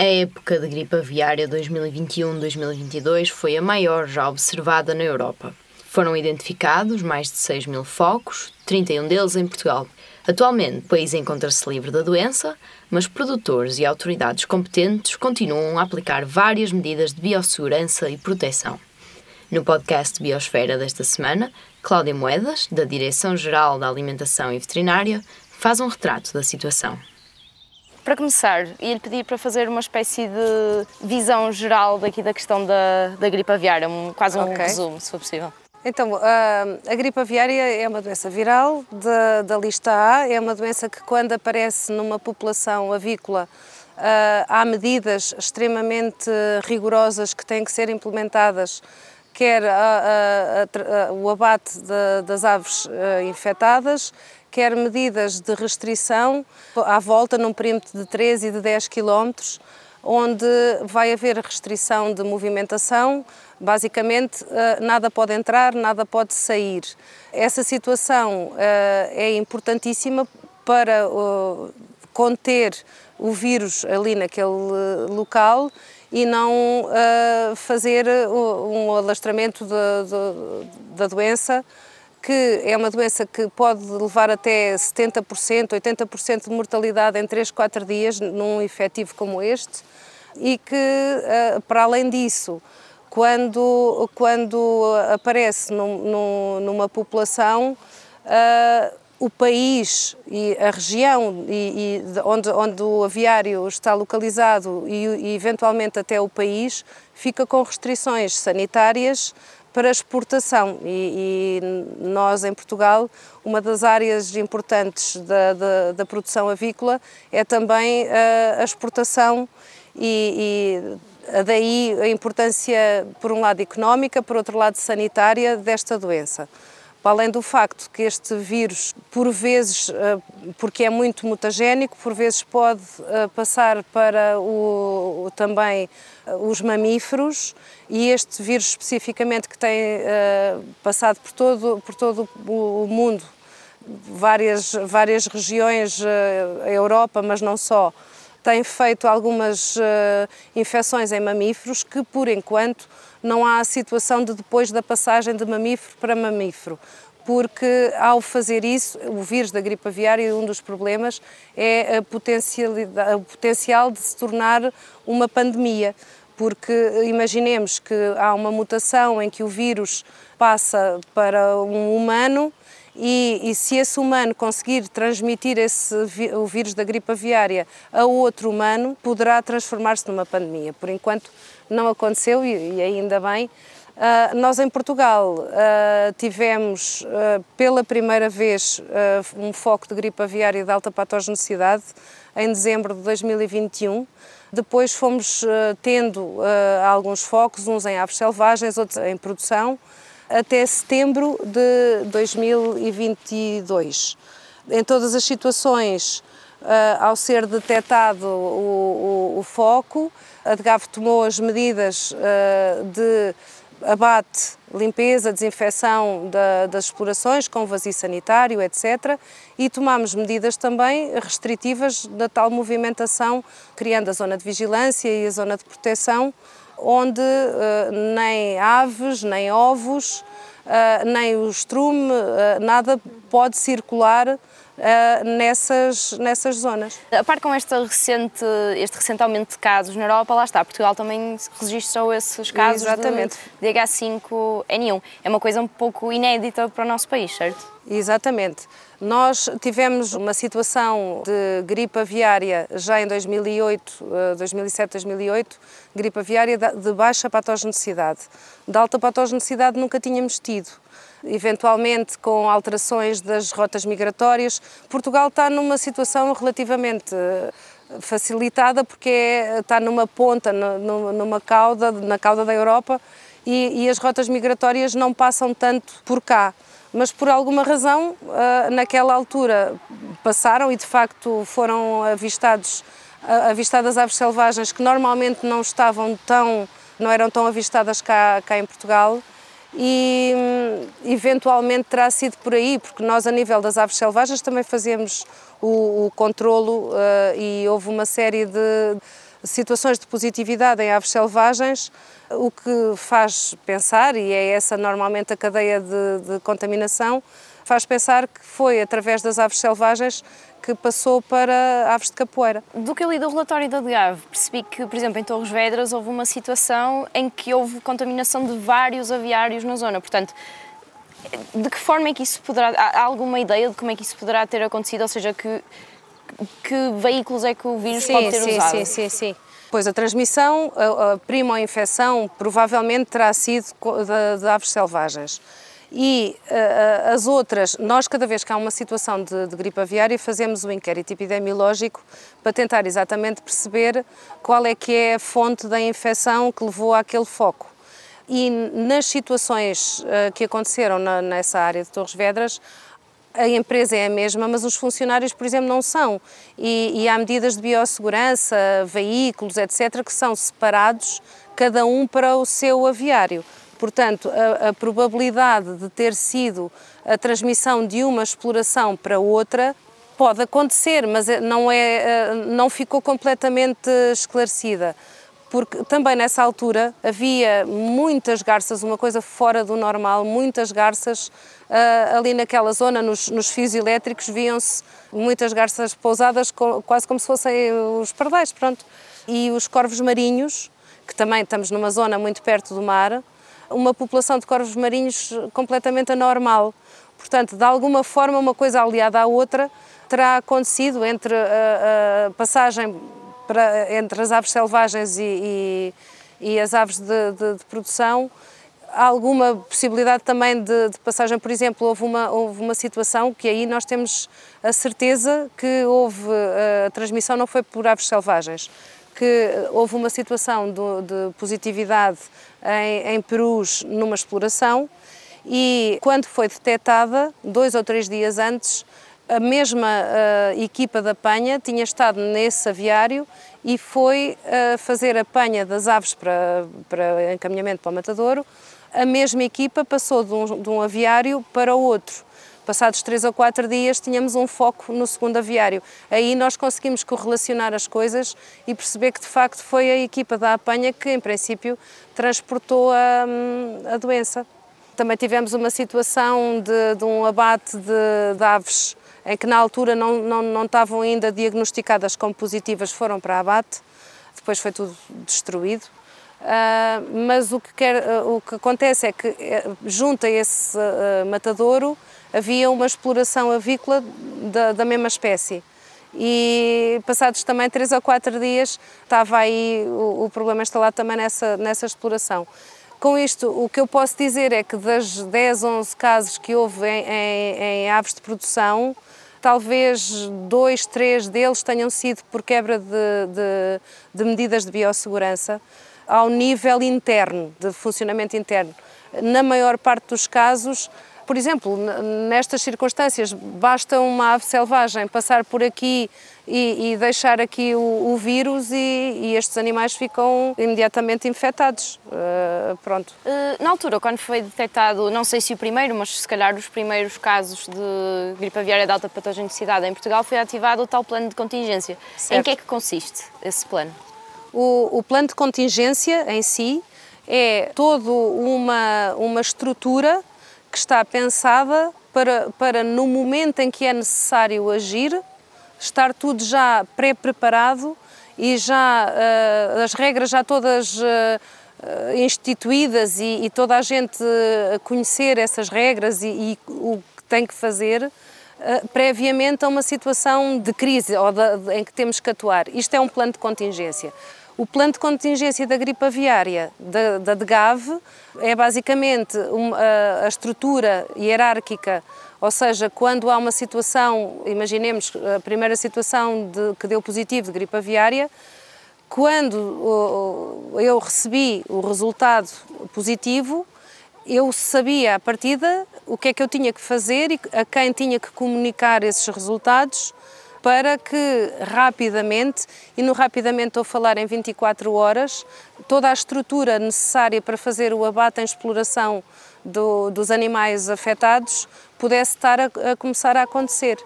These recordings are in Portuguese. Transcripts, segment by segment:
A época de gripe aviária 2021-2022 foi a maior já observada na Europa. Foram identificados mais de 6 mil focos, 31 deles em Portugal. Atualmente, o país encontra-se livre da doença, mas produtores e autoridades competentes continuam a aplicar várias medidas de biossegurança e proteção. No podcast Biosfera desta semana, Cláudia Moedas, da Direção-Geral da Alimentação e Veterinária, faz um retrato da situação. Para começar, ia-lhe pedir para fazer uma espécie de visão geral daqui da questão da, da gripe aviária, um, quase um okay. resumo, se for possível. Então, a, a gripe aviária é uma doença viral da, da lista A, é uma doença que quando aparece numa população avícola há medidas extremamente rigorosas que têm que ser implementadas, quer a, a, o abate de, das aves infectadas, quer medidas de restrição à volta num perímetro de 3 e de 10 quilómetros, onde vai haver restrição de movimentação, basicamente eh, nada pode entrar, nada pode sair. Essa situação eh, é importantíssima para eh, conter o vírus ali naquele local e não fazer um alastramento da doença que é uma doença que pode levar até 70%, 80% de mortalidade em 3, 4 dias num efetivo como este e que, eh, para além disso, quando, quando aparece num, num, numa população, uh, o país e a região e, e onde, onde o aviário está localizado e, e eventualmente até o país fica com restrições sanitárias para exportação e, e, nós em Portugal uma das áreas importantes da, da, da produção avícola é também a, a exportação e, e daí a importância por um lado económica, por outro lado sanitária desta doença. Para além do facto que este vírus, por vezes, eh, porque é muito mutagénico, por vezes pode eh, passar para o, também eh, os mamíferos e este vírus especificamente que tem passado por todo, por todo o mundo, várias, várias regiões, a Europa, mas não só, tem feito algumas infecções em mamíferos que, por enquanto, não há a situação de depois da passagem de mamífero para mamífero porque ao fazer isso, o vírus da gripe aviária, um dos problemas é o potencial de se tornar uma pandemia, porque imaginemos que há uma mutação em que o vírus passa para um humano e, e, se esse humano conseguir transmitir esse, o vírus da gripe aviária a outro humano, poderá transformar-se numa pandemia. Por enquanto não aconteceu e, e ainda bem. Uh, nós em Portugal uh, tivemos uh, pela primeira vez um foco de gripe aviária de alta patogenicidade em dezembro de 2021. Depois fomos tendo alguns focos, uns em aves selvagens, outros em produção, até setembro de 2022. Em todas as situações, ao ser detectado o, o, o foco, a DGAV tomou as medidas de abate, limpeza, desinfecção da, das explorações com vazio sanitário, etc. E tomamos medidas também restritivas da tal movimentação, criando a zona de vigilância e a zona de proteção, onde uh, nem aves, nem ovos, uh, nem o estrume, uh, nada pode circular uh, nessas, nessas zonas. A par com este recente, este recente aumento de casos na Europa, lá está, Portugal também registrou esses casos Exatamente. de, de H5N1. É uma coisa um pouco inédita para o nosso país, certo? Exatamente. Nós tivemos uma situação de gripe aviária já em 2008, 2007, 2008, gripe aviária de baixa patogenicidade. De alta patogenicidade nunca tínhamos tido eventualmente com alterações das rotas migratórias. Portugal está numa situação relativamente eh, facilitada porque é, está numa ponta, numa cauda, na cauda da Europa e, e as rotas migratórias não passam tanto por cá mas por alguma razão eh, naquela altura passaram e de facto foram avistados avistadas aves selvagens que normalmente não estavam tão não eram tão avistadas cá, cá em Portugal e hum, eventualmente terá sido por aí, porque nós a nível das aves selvagens também fazemos o, o controlo uh, e houve uma série de situações de positividade em aves selvagens, o que faz pensar, e é essa normalmente a cadeia de, de contaminação, faz pensar que foi através das aves selvagens que passou para aves de capoeira. Do que eu li do relatório da DGAV, percebi que, por exemplo, em Torres Vedras houve uma situação em que houve contaminação de vários aviários na zona. Portanto, de que forma é que isso poderá. Há alguma ideia de como é que isso poderá ter acontecido? Ou seja, que, que veículos é que o vírus sim, pode ter sim, usado? Sim, sim, sim. Pois a transmissão, a, a primo-infecção, provavelmente terá sido de, de aves selvagens. E uh, as outras, nós cada vez que há uma situação de, de, gripe aviária fazemos o um inquérito epidemiológico para tentar exatamente perceber qual é que é a fonte da infecção que levou àquele foco. E nas situações uh, que aconteceram na, nessa área de Torres Vedras, a empresa é a mesma, mas os funcionários, por exemplo, não são. E, e há medidas de biossegurança, veículos, etc., que são separados, cada um para o seu aviário. Portanto, a, a, probabilidade de ter sido a transmissão de uma exploração para outra pode acontecer, mas é, não, é, não ficou completamente esclarecida. Porque também nessa altura havia muitas garças, uma coisa fora do normal, muitas garças uh, ali naquela zona, nos, nos fios elétricos, viam-se muitas garças pousadas, quase como se fossem os pardais, pronto. E os corvos marinhos, que também estamos numa zona muito perto do mar, uma população de corvos marinhos completamente anormal. Portanto, de alguma forma, uma coisa aliada à outra terá acontecido entre a, a passagem para, entre as aves selvagens e, e, e as aves de, de, de, produção. Há alguma possibilidade também de, de, passagem, por exemplo, houve uma, houve uma situação que aí nós temos a certeza que houve a transmissão não foi por aves selvagens, que houve uma situação de, de positividade em, em Perus numa exploração e quando foi detectada, dois ou três dias antes, a mesma uh, equipa da panha tinha estado nesse aviário e foi uh, fazer a panha das aves para, para encaminhamento para o matadouro. A mesma equipa passou de um, de um aviário para outro Passados três ou quatro dias tínhamos um foco no segundo aviário. Aí nós conseguimos correlacionar as coisas e perceber que de facto foi a equipa da apanha que em princípio transportou a, a doença. Também tivemos uma situação de, de um abate de, de, aves em que na altura não, não, não estavam ainda diagnosticadas como positivas, foram para abate, depois foi tudo destruído. Uh, mas o que, quer, uh, o que acontece é que, uh, junto a esse uh, matadouro, havia uma exploração avícola da, da mesma espécie. E passados também três ou quatro dias estava aí o, o problema instalado também nessa, nessa exploração. Com isto, o que eu posso dizer é que das 10, 11 casos que houve em, em, em aves de produção, talvez dois, três deles tenham sido por quebra de, de, de, medidas de biossegurança ao nível interno, de funcionamento interno. Na maior parte dos casos, por exemplo, nestas circunstâncias, basta uma ave selvagem passar por aqui e, e deixar aqui o, o vírus e, e, estes animais ficam imediatamente infectados. Uh, pronto. Uh, na altura, quando foi detectado, não sei se o primeiro, mas se calhar os primeiros casos de gripe aviária de alta patogenicidade em Portugal, foi ativado o tal plano de contingência. Certo. Em que é que consiste esse plano? O, o plano de contingência em si é toda uma, uma estrutura que está pensada para, para no momento em que é necessário agir, estar tudo já pré-preparado e já uh, as regras já todas uh, instituídas e, e, toda a gente conhecer essas regras e, e o que tem que fazer uh, previamente a uma situação de crise ou de, de, em que temos que atuar. Isto é um plano de contingência. O plano de contingência da gripe aviária da, da DGAV é basicamente uma, a, estrutura hierárquica ou seja, quando há uma situação, imaginemos a primeira situação de, que deu positivo de gripe aviária, quando eu recebi o resultado positivo, eu sabia à partida o que é que eu tinha que fazer e a quem tinha que comunicar esses resultados para que rapidamente, e no rapidamente estou a falar em 24 horas, toda a estrutura necessária para fazer o abate em exploração do, dos animais afetados pudesse estar a, a começar a acontecer.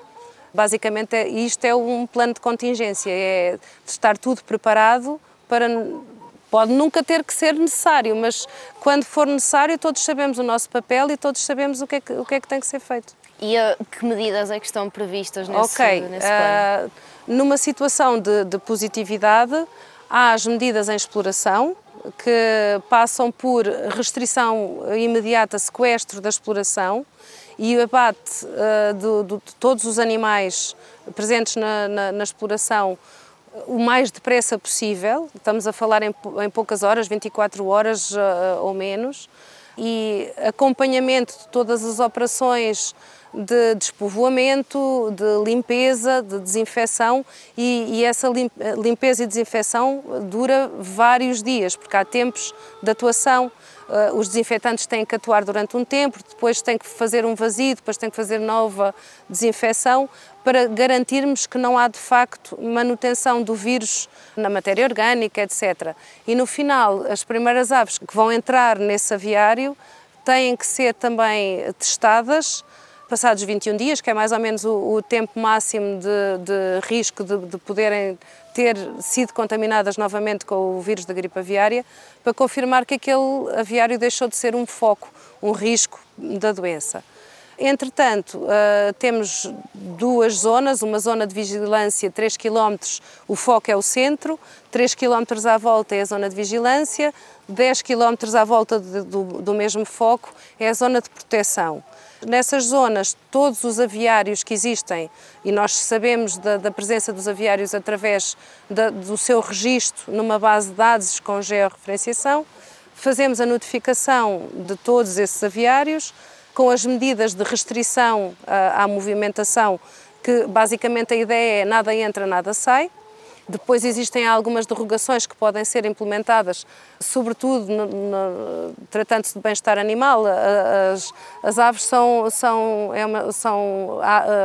Basicamente, é, isto é um plano de contingência, é estar tudo preparado para Pode nunca ter que ser necessário, mas quando for necessário, todos sabemos o nosso papel e todos sabemos o que é que, o que, é que tem que ser feito. E uh, que medidas é que estão previstas nesse, okay. nesse plano? Uh, numa situação de, de positividade, há as medidas em exploração, que passam por restrição imediata, sequestro da exploração e o abate uh, de, de, todos os animais presentes na, na, na exploração o mais depressa possível, estamos a falar em, em poucas horas, 24 horas uh, ou menos, e acompanhamento de todas as operações de despovoamento, de limpeza, de desinfecção e, e, essa limpeza e desinfecção dura vários dias, porque há tempos de atuação. Uh, os desinfetantes têm que atuar durante um tempo, depois têm que fazer um vazio, depois têm que fazer nova desinfecção, para garantirmos que não há de facto manutenção do vírus na matéria orgânica, etc. E no final, as primeiras aves que vão entrar nesse aviário têm que ser também testadas passados 21 dias, que é mais ou menos o, o tempo máximo de, de risco de, de, poderem ter sido contaminadas novamente com o vírus da gripe aviária, para confirmar que aquele aviário deixou de ser um foco, um risco da doença. Entretanto, uh, temos duas zonas, uma zona de vigilância 3 km, o foco é o centro, 3 km à volta é a zona de vigilância, 10 km à volta de, do, do mesmo foco é a zona de proteção. Nessas zonas, todos os aviários que existem, e nós sabemos da, da presença dos aviários através da, do seu registro numa base de dados com georreferenciação, fazemos a notificação de todos esses aviários, com as medidas de restrição à, à movimentação, que basicamente a ideia é nada entra, nada sai. Depois existem algumas derrogações que podem ser implementadas, sobretudo tratando-se de bem-estar animal. As, as, aves são, são, é uma, são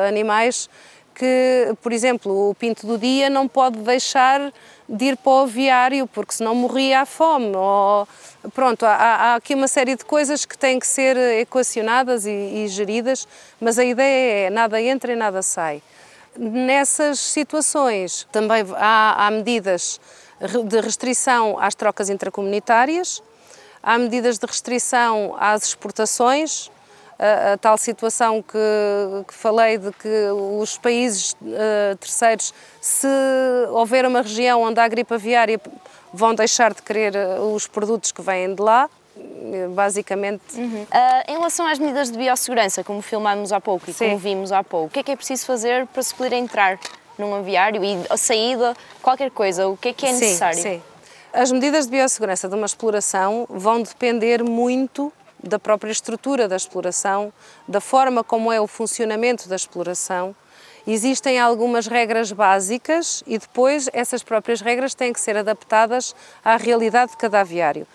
animais que, por exemplo, o pinto do dia não pode deixar de ir para o aviário, porque senão morria à fome. Ou, pronto, há, há, aqui uma série de coisas que têm que ser equacionadas e, e geridas, mas a ideia é nada entra e nada sai. Nessas situações. Também há, há medidas de restrição às trocas intracomunitárias, há medidas de restrição às exportações, a, a, tal situação que, que, falei de que os países uh, terceiros, se houver uma região onde há gripe aviária, vão deixar de querer eh, os produtos que vêm de lá basicamente. Uhum. Uh, em relação às medidas de biossegurança, como filmámos há pouco e Sim. como vimos há pouco, o que é que é preciso fazer para se poder entrar num aviário e a saída, qualquer coisa, o que é que é necessário? Sim, sim. As medidas de biossegurança de uma exploração vão depender muito da própria estrutura da exploração, da forma como é o funcionamento da exploração. Existem algumas regras básicas e depois essas próprias regras têm que ser adaptadas à realidade de cada aviário.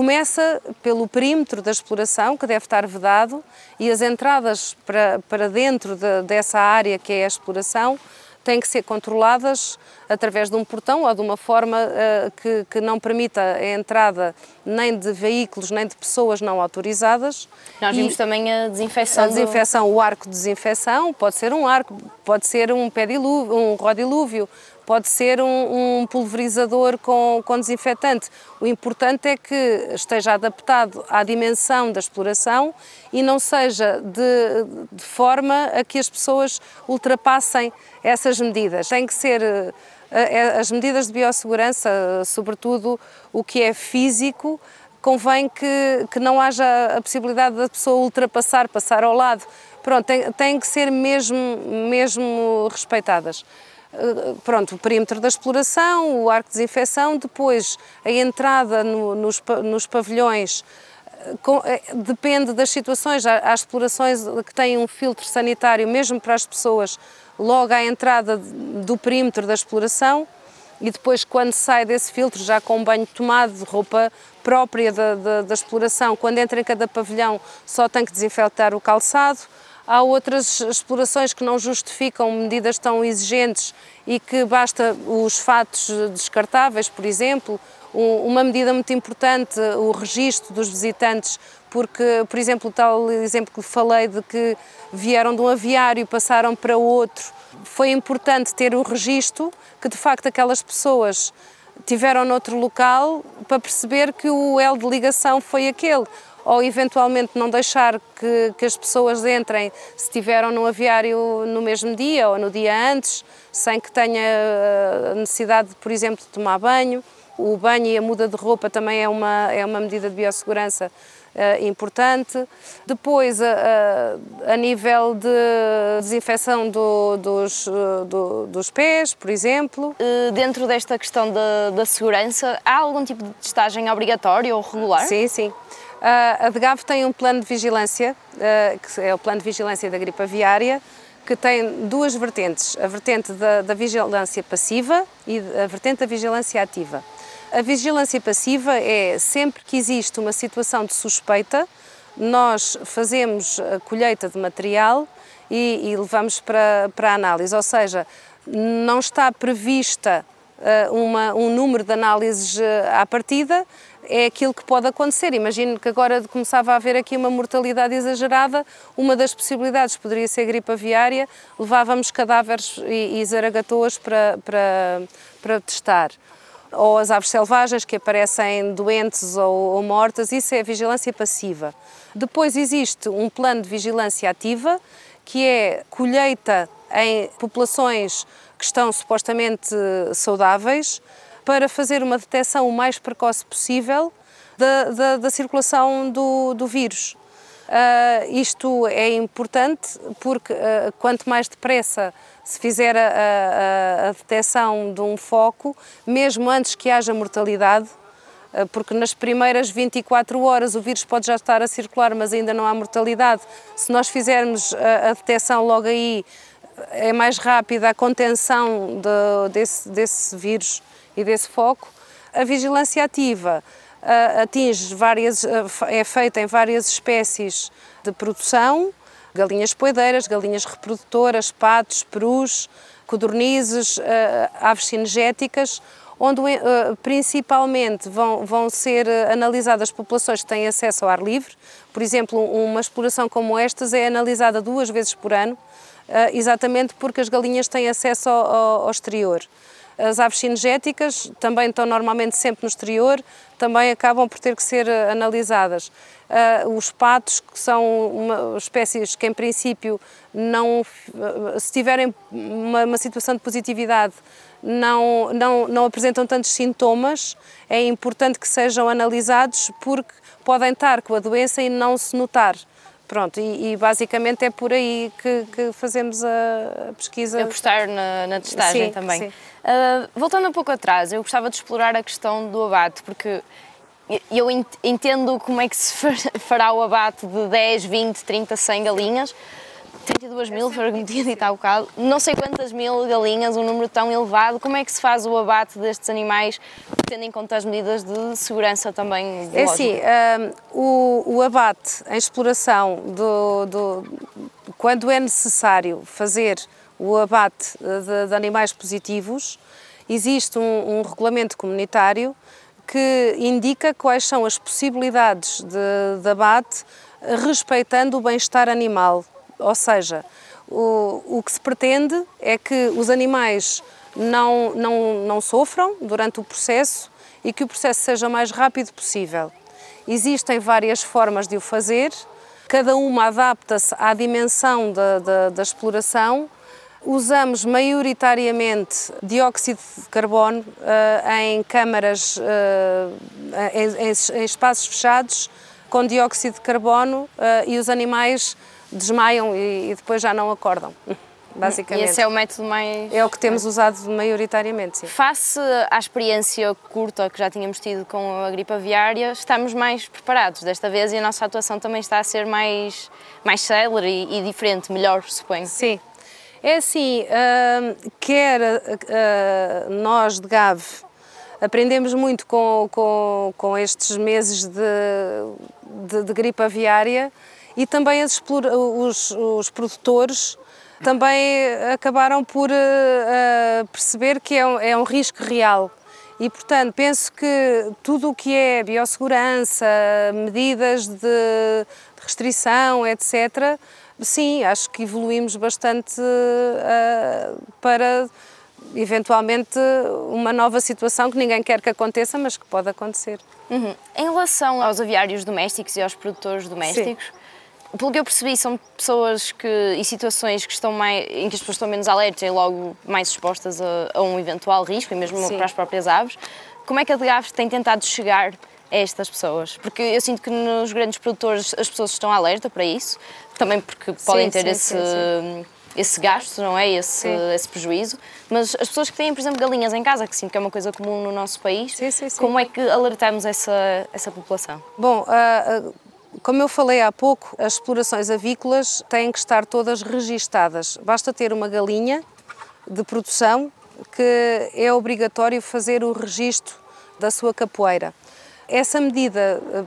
Começa pelo perímetro da exploração, que deve estar vedado, e as entradas para, para dentro de, dessa área que é a exploração têm que ser controladas através de um portão ou de uma forma uh, que, que, não permita a entrada nem de veículos nem de pessoas não autorizadas. Nós vimos e também a desinfecção. A desinfecção, do... o arco de desinfecção, pode ser um arco, pode ser um pedilúvio, um rodilúvio, pode ser um, um, pulverizador com, com desinfetante. O importante é que esteja adaptado à dimensão da exploração e não seja de, de forma a que as pessoas ultrapassem essas medidas. Tem que ser eh, eh, as medidas de biossegurança, sobretudo o que é físico, convém que, que não haja a possibilidade da pessoa ultrapassar, passar ao lado. Pronto, tem que ser mesmo, mesmo respeitadas. Eh, pronto, o perímetro da exploração, o arco de desinfecção, depois a entrada no, nos, nos pavilhões eh, com, eh, depende das situações. Há, há, explorações que têm um filtro sanitário, mesmo para as pessoas, logo à entrada do perímetro da exploração, e depois, quando sai desse filtro, já com um banho tomado, roupa própria da, da, da exploração, quando entra em cada pavilhão, só tem que desinfectar o calçado. Há outras explorações que não justificam medidas tão exigentes e que basta os fatos descartáveis, por exemplo. Uma medida muito importante, o registro dos visitantes porque, por exemplo, o tal exemplo que falei de que vieram de um aviário e passaram para outro, foi importante ter o registro que de facto aquelas pessoas tiveram noutro local para perceber que o L de ligação foi aquele ou eventualmente não deixar que, que as pessoas entrem se estiveram no aviário no mesmo dia ou no dia antes, sem que tenha eh, necessidade, por exemplo, de tomar banho. O banho e a muda de roupa também é uma, é uma medida de biossegurança Uh, importante. Depois, uh, a nível de desinfecção do, dos, do, dos pés, por exemplo. dentro desta questão da, da segurança, há algum tipo de testagem obrigatória ou regular? Sim, sim. A DGAV tem um plano de vigilância, que é o plano de vigilância da gripe aviária, que tem duas vertentes, a vertente da, da vigilância passiva e a vertente da vigilância ativa. A vigilância passiva é sempre que existe uma situação de suspeita, nós fazemos a colheita de material e, e levamos para, para a análise, ou seja, não está prevista uh, uma, um número de análises à partida, é aquilo que pode acontecer. Imagino que agora começava a haver aqui uma mortalidade exagerada, uma das possibilidades poderia ser gripe aviária, levávamos cadáveres e, e zaragatoas para, para, para testar. Ou as aves selvagens que aparecem doentes ou, ou mortas, isso é vigilância passiva. Depois existe um plano de vigilância ativa, que é colheita em populações que estão supostamente saudáveis, para fazer uma detecção o mais precoce possível da, da, da circulação do, do vírus. Uh, isto é importante porque uh, quanto mais depressa se fizer a, a, a detecção de um foco, mesmo antes que haja mortalidade, uh, porque nas primeiras 24 horas o vírus pode já estar a circular, mas ainda não há mortalidade. Se nós fizermos a, a detecção logo aí, é mais rápida a contenção de, desse, desse vírus e desse foco. A vigilância ativa atinge várias, é feita em várias espécies de produção, galinhas poedeiras, galinhas reprodutoras, patos, perus, codornizes, aves cinegéticas, onde principalmente vão, vão ser analisadas populações que têm acesso ao ar livre. Por exemplo, uma exploração como estas é analisada duas vezes por ano, exatamente porque as galinhas têm acesso ao, ao exterior. As aves cinegéticas também estão normalmente sempre no exterior, também acabam por ter que ser eh, analisadas. Uh, os patos, que são uma, espécies que em princípio não, eh, se tiverem uma, uma situação de positividade, não, não, não apresentam tantos sintomas, é importante que sejam analisados porque podem estar com a doença e não se notar. Pronto, e, e, basicamente é por aí que, que fazemos a, pesquisa. Apostar na, na testagem sim, também. Sim. Uh, voltando um pouco atrás, eu gostava de explorar a questão do abate, porque eu entendo como é que se fará o abate de 10, 20, 30, 100 galinhas, 32 mil, foi o que me tinha dito há bocado. Não sei quantas mil galinhas, um número tão elevado. Como é que se faz o abate destes animais, tendo em conta as medidas de segurança também? É assim, um, o, o, abate em exploração, do, do, quando é necessário fazer o abate de, de animais positivos, existe um, um regulamento comunitário que indica quais são as possibilidades de, de abate respeitando o bem-estar animal ou seja, o, o que se pretende é que os animais não, não, não sofram durante o processo e que o processo seja mais rápido possível. Existem várias formas de o fazer, cada uma adapta-se à dimensão da, da, da, exploração. Usamos maioritariamente dióxido de carbono uh, em câmaras, uh, em, em, espaços fechados, com dióxido de carbono uh, e os animais desmaiam e, e depois já não acordam. Basicamente. E esse é o método mais. É o que temos usado maioritariamente. Sim. Face à experiência curta que já tínhamos tido com a gripe aviária, estamos mais preparados desta vez e a nossa atuação também está a ser mais, mais célere e, e diferente, melhor, suponho. Sim. É assim, uh, quer uh, nós de GAV aprendemos muito com, com, com estes meses de, de, de gripe aviária e também os, os produtores também acabaram por uh, perceber que é um, é um, risco real E, portanto, penso que tudo o que é biossegurança, medidas de restrição, etc., sim, acho que evoluímos bastante uh, para eventualmente uma nova situação que ninguém quer que aconteça, mas que pode acontecer. Uhum. Em relação aos aviários domésticos e aos produtores domésticos, sim pelo que eu percebi, são pessoas que, e situações que estão mais, em que as pessoas estão menos alertas e logo mais expostas a, a um eventual risco, e mesmo Sim. para as próprias aves. Como é que a DGAV tem tentado chegar a estas pessoas? Porque eu sinto que nos grandes produtores as pessoas estão alerta para isso, também porque podem sim, ter sim, esse, sim, esse gasto, não é? Esse, esse prejuízo. Mas as pessoas que têm, por exemplo, galinhas em casa, que sinto que é uma coisa comum no nosso país, como é que alertamos essa, essa população? Bom, uh, como eu falei há pouco, as explorações avícolas têm que estar todas registadas. Basta ter uma galinha de produção que é obrigatório fazer o registro da sua capoeira. Essa medida eh,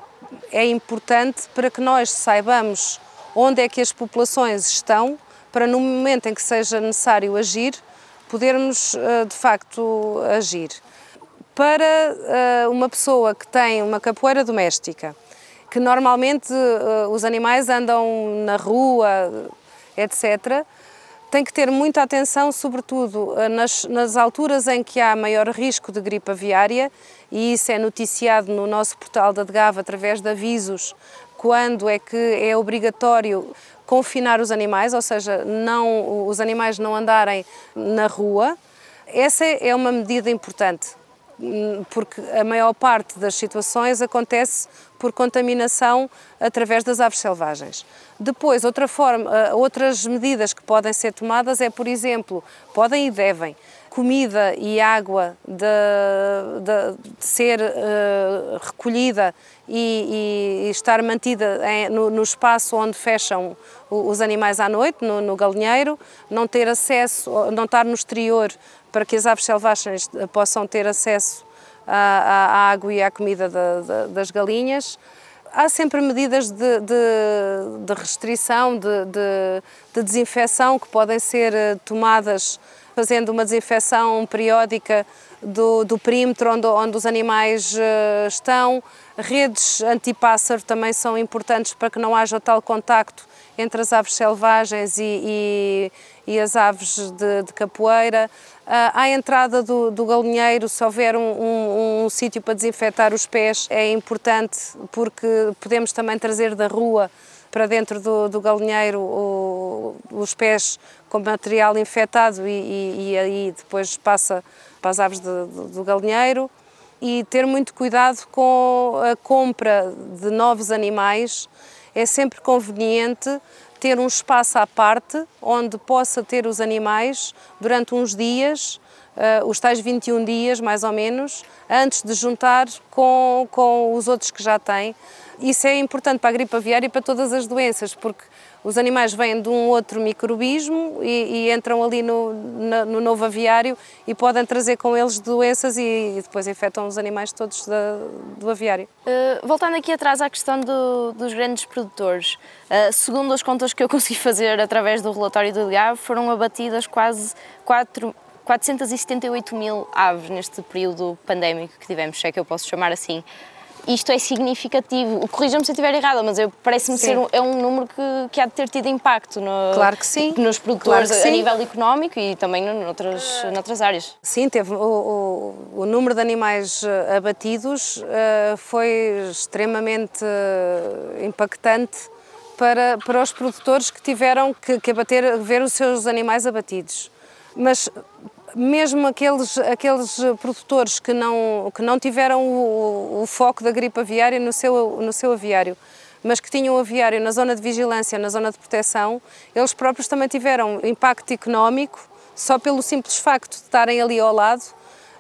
é importante para que nós saibamos onde é que as populações estão, para no momento em que seja necessário agir, podermos eh, de facto agir. Para eh, uma pessoa que tem uma capoeira doméstica, que normalmente uh, os animais andam na rua, etc., tem que ter muita atenção, sobretudo uh, nas, nas, alturas em que há maior risco de gripe aviária, e isso é noticiado no nosso portal da DGAV através de avisos, quando é que é obrigatório confinar os animais, ou seja, não, os animais não andarem na rua. Essa é uma medida importante porque a maior parte das situações acontece por contaminação através das aves selvagens. Depois, outra forma, eh, outras medidas que podem ser tomadas é, por exemplo, podem e devem comida e água de, de, de ser uh, recolhida e, e, estar mantida em, no, no, espaço onde fecham os animais à noite, no, no galinheiro, não ter acesso, não estar no exterior para que as aves selvagens possam ter acesso à, à água e à comida de, de, das galinhas. Há sempre medidas de, de restrição, de, desinfecção que podem ser eh, tomadas fazendo uma desinfecção periódica do, do perímetro onde, onde, os animais uh, estão. Redes antipássaro também são importantes para que não haja tal contacto entre as aves selvagens e, e, e as aves de, de capoeira. Uh, à entrada do, do, galinheiro, se houver um, um, um sítio para desinfetar os pés, é importante porque podemos também trazer da rua para dentro do, do galinheiro o, os pés com material infectado e, e, e, aí depois passa para as aves de, de, do galinheiro e ter muito cuidado com a compra de novos animais. É sempre conveniente ter um espaço à parte onde possa ter os animais durante uns dias, uh, os tais 21 dias mais ou menos, antes de juntar com, com os outros que já têm. Isso é importante para a gripe aviária e para todas as doenças, porque os animais vêm de um outro microbismo e, e entram ali no, no, no, novo aviário e podem trazer com eles doenças e, e depois infectam os animais todos da, do aviário. Uh, voltando aqui atrás à questão do, dos grandes produtores, uh, segundo as contas que eu consegui fazer através do relatório do DIAV, foram abatidas quase 4, 478 mil aves neste período pandémico que tivemos, se é que eu posso chamar assim isto é significativo. Corrija-me se eu estiver errada, mas parece-me ser um, é um número que, que há de ter tido impacto no, claro que sim. nos produtores claro a, a nível económico e também noutras, noutras áreas. Sim, teve o, o, o número de animais eh, abatidos uh, foi extremamente uh, impactante para, para os produtores que tiveram que, que abater, ver os seus animais abatidos. Mas mesmo aqueles, aqueles produtores que não, que não tiveram o, o foco da gripe aviária no seu, no seu aviário, mas que tinham o aviário na zona de vigilância, na zona de proteção, eles próprios também tiveram impacto económico só pelo simples facto de estarem ali ao lado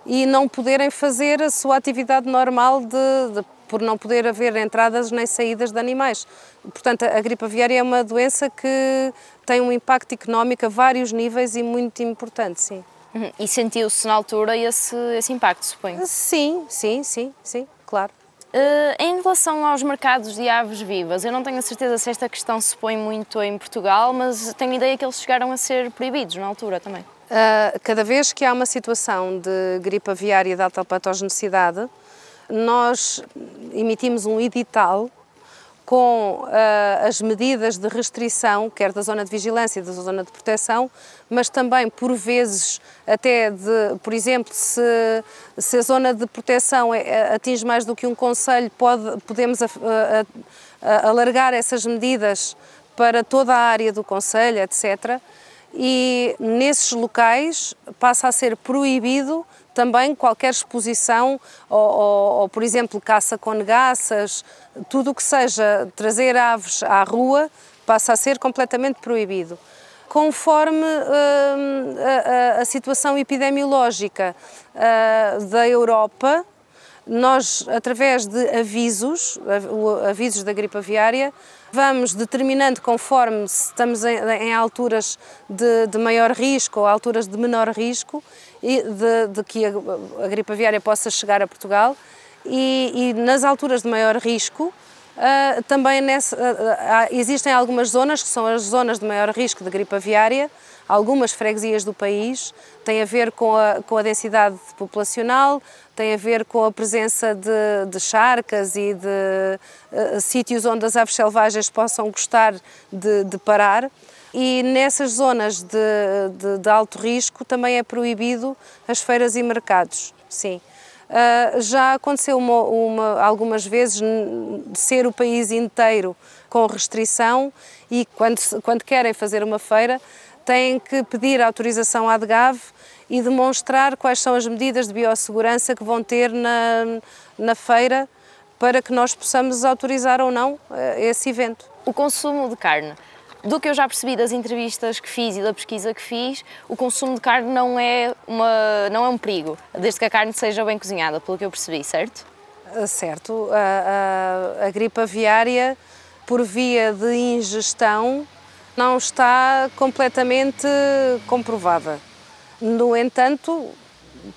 e não poderem fazer a sua atividade normal de, de, por não poder haver entradas nem saídas de animais. Portanto, a gripe aviária é uma doença que tem um impacto económico a vários níveis e muito importante, sim. Uhum. E sentiu-se na altura esse, esse impacto, suponho? Sim, sim, sim, sim, claro. Uh, em relação aos mercados de aves vivas, eu não tenho a certeza se esta questão se põe muito em Portugal, mas tenho ideia que eles chegaram a ser proibidos na altura também. Uh, cada vez que há uma situação de gripe aviária de alta patogenicidade, nós emitimos um edital com uh, as medidas de restrição, quer da zona de vigilância e da zona de proteção, mas também, por vezes, até de, por exemplo, se, se a zona de proteção é, atinge mais do que um conselho, pode, podemos a, a, a, alargar essas medidas para toda a área do conselho, etc. E nesses locais passa a ser proibido também qualquer exposição ou, ou, ou, por exemplo, caça com negaças, tudo o que seja trazer aves à rua passa a ser completamente proibido. Conforme uh, a, a, situação epidemiológica uh, da Europa, nós, através de avisos, avisos da gripe aviária, vamos determinando conforme estamos em, em alturas de, de, maior risco ou alturas de menor risco de, de que a, a, gripe aviária possa chegar a Portugal e, e nas alturas de maior risco Uh, também uh, existem algumas zonas que são as zonas de maior risco de gripe aviária, algumas freguesias do país, tem a ver com a, com a densidade populacional, tem a ver com a presença de, de charcas e de sítios onde as aves selvagens possam gostar de, de parar. E nessas zonas de, de, de, alto risco também é proibido as feiras e mercados, sim. Uh, já aconteceu uma, uma, algumas vezes ser o país inteiro com restrição e quando, quando querem fazer uma feira têm que pedir autorização à DGAV e demonstrar quais são as medidas de biossegurança que vão ter na, na feira para que nós possamos autorizar ou não eh, esse evento. O consumo de carne. Do que eu já percebi das entrevistas que fiz e da pesquisa que fiz, o consumo de carne não é, uma, não é um perigo, desde que a carne seja bem cozinhada, pelo que eu percebi, certo? Eh, certo. A, a, a gripe aviária, por via de ingestão, não está completamente comprovada. No entanto,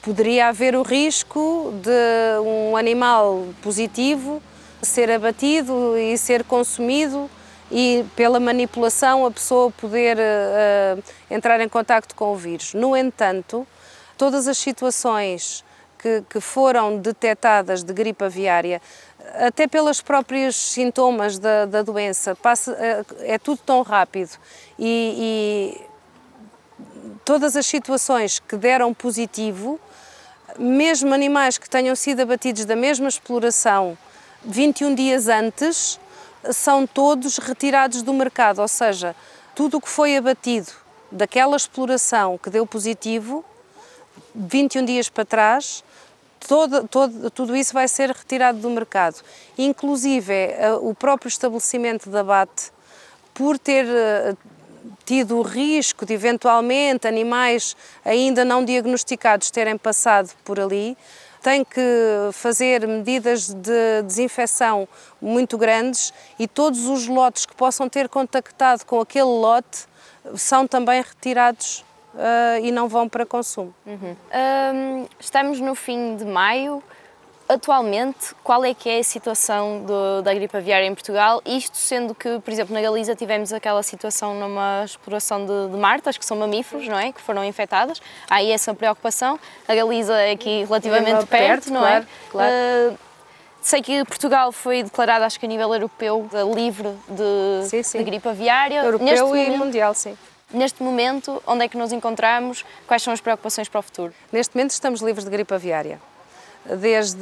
poderia haver o risco de um animal positivo ser abatido e ser consumido e pela manipulação a pessoa poder uh, entrar em contacto com o vírus. No entanto, todas as situações que, que foram detectadas de gripe aviária, até pelos próprios sintomas da, da doença, passa, é, é tudo tão rápido e, e todas as situações que deram positivo, mesmo animais que tenham sido abatidos da mesma exploração 21 dias antes, são todos retirados do mercado, ou seja, tudo o que foi abatido daquela exploração que deu positivo, 21 dias para trás, todo, todo, tudo isso vai ser retirado do mercado. Inclusive, eh, o próprio estabelecimento de abate, por ter eh, tido o risco de eventualmente animais ainda não diagnosticados terem passado por ali, tem que fazer medidas de desinfecção muito grandes e todos os lotes que possam ter contactado com aquele lote são também retirados uh, e não vão para consumo. Uhum. Um, estamos no fim de maio. Atualmente, qual é que é a situação do, da gripe aviária em Portugal? Isto sendo que, por exemplo, na Galiza tivemos aquela situação numa exploração de, de martas, que são mamíferos, não é? Que foram infectadas. Há aí essa preocupação. A Galiza é aqui relativamente é perto, perto, não claro, é? Claro. Uh, sei que Portugal foi declarado, acho que a nível europeu, livre de, sim, sim. de gripe aviária. Europeu Neste e momento, mundial, sim. Neste momento, onde é que nos encontramos? Quais são as preocupações para o futuro? Neste momento estamos livres de gripe aviária desde,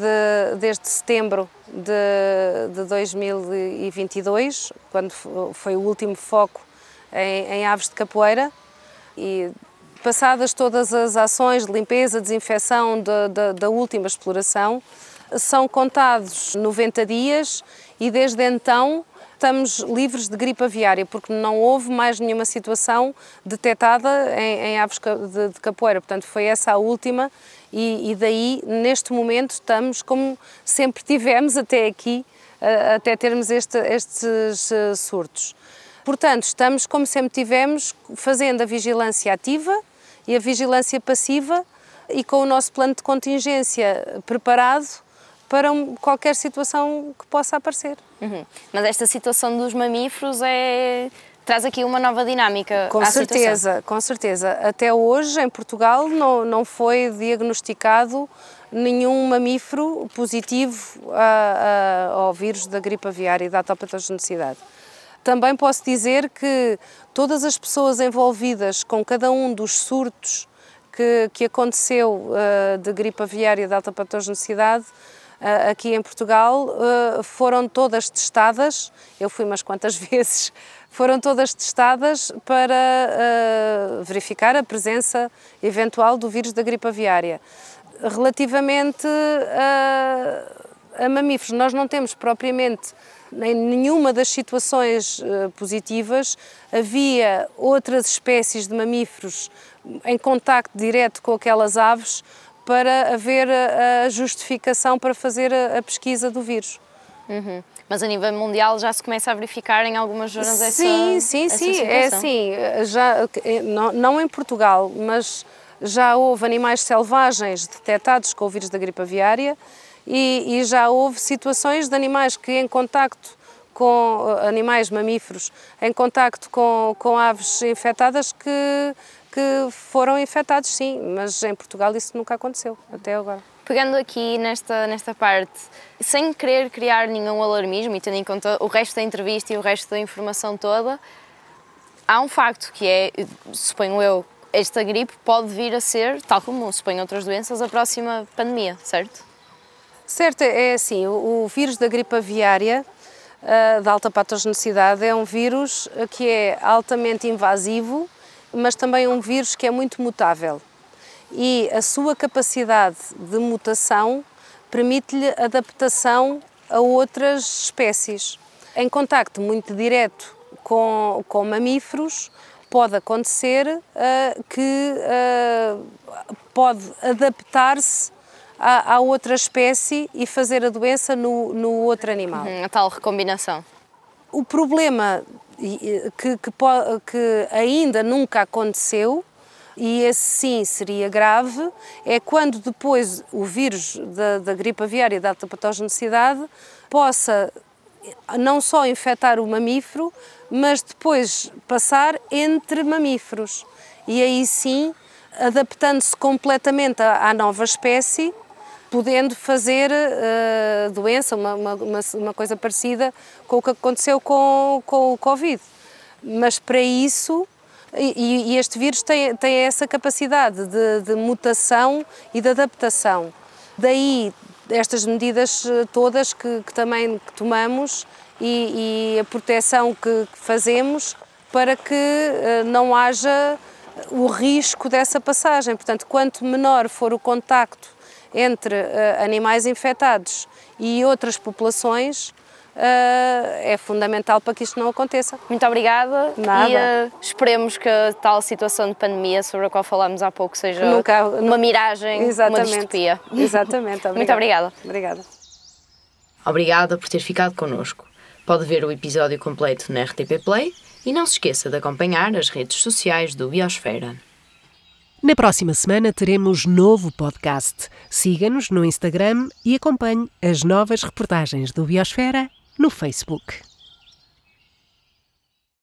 desde setembro de, de 2022, quando foi o último foco em, em aves de capoeira e passadas todas as ações de limpeza, desinfecção de, de, da última exploração, são contados 90 dias e desde então estamos livres de gripe aviária, porque não houve mais nenhuma situação detectada em, em aves de, de, capoeira. Portanto, foi essa a última, e, e, daí, neste momento, estamos como sempre tivemos até aqui, até termos este, estes eh, surtos. Portanto, estamos como sempre tivemos, fazendo a vigilância ativa e a vigilância passiva e com o nosso plano de contingência preparado para qualquer situação que possa aparecer. Uhum. Mas esta situação dos mamíferos é traz aqui uma nova dinâmica. Com certeza, situação. com certeza. Até hoje, em Portugal, não, não foi diagnosticado nenhum mamífero positivo a, a, ao vírus da gripe aviária e da atopatogenicidade. Também posso dizer que todas as pessoas envolvidas com cada um dos surtos que, que aconteceu uh, de gripe aviária de alta patogenicidade uh, aqui em Portugal uh, foram todas testadas, eu fui umas quantas vezes, foram todas testadas para verificar a presença eventual do vírus da gripe aviária. Relativamente a, a mamíferos, nós não temos propriamente em nenhuma das situações uh, positivas havia outras espécies de mamíferos em contacto direto com aquelas aves para haver a, a justificação para fazer a, a pesquisa do vírus. Uhum. Mas a nível mundial já se começa a verificar em algumas zonas essa Sim, sim, essa sim. Situação. É assim, já, eh, não, não em Portugal, mas já houve animais selvagens detectados com o vírus da gripe aviária e, e já houve situações de animais que em contacto com eh, animais mamíferos, em contacto com, com aves infectadas que, que foram infectados, sim, mas em Portugal isso nunca aconteceu até agora. Pegando aqui nesta, nesta parte, sem querer criar nenhum alarmismo e tendo em conta o resto da entrevista e o resto da informação toda, há um facto que é, suponho eu, esta gripe pode vir a ser, tal como suponho outras doenças, a próxima pandemia, certo? Certo, é assim, o, vírus da gripe aviária uh, de alta patogenicidade é um vírus que é altamente invasivo, mas também um vírus que é muito mutável. E a sua capacidade de mutação permite-lhe adaptação a outras espécies. Em contacto muito direto com, com mamíferos, pode acontecer uh, que uh, pode adaptar-se à, à, outra espécie e fazer a doença no, no outro animal. Uhum, a tal recombinação. O problema que, que, que ainda nunca aconteceu, e esse sim seria grave, é quando depois o vírus da, da gripe aviária da patogenicidade possa não só infectar o mamífero, mas depois passar entre mamíferos. E aí sim, adaptando-se completamente à, à nova espécie, podendo fazer uh, doença, uma, uma, uma, coisa parecida com o que aconteceu com, com o Covid. Mas para isso, e, e este vírus tem, tem essa capacidade de, de mutação e de adaptação. Daí estas medidas eh, todas que, que também tomamos e, e, a proteção que, que fazemos para que uh, não haja o risco dessa passagem. Portanto, quanto menor for o contacto entre uh, animais infectados e outras populações é fundamental para que isto não aconteça. Muito obrigada Nada. e uh, esperemos que a tal situação de pandemia sobre a qual falámos há pouco seja Nunca, uma miragem, Exatamente. uma distopia. Exatamente. Obrigada. Muito obrigada. Obrigada. Obrigada por ter ficado connosco. Pode ver o episódio completo na RTP Play e não se esqueça de acompanhar as redes sociais do Biosfera. Na próxima semana teremos novo podcast. Siga-nos no Instagram e acompanhe as novas reportagens do Biosfera no Facebook.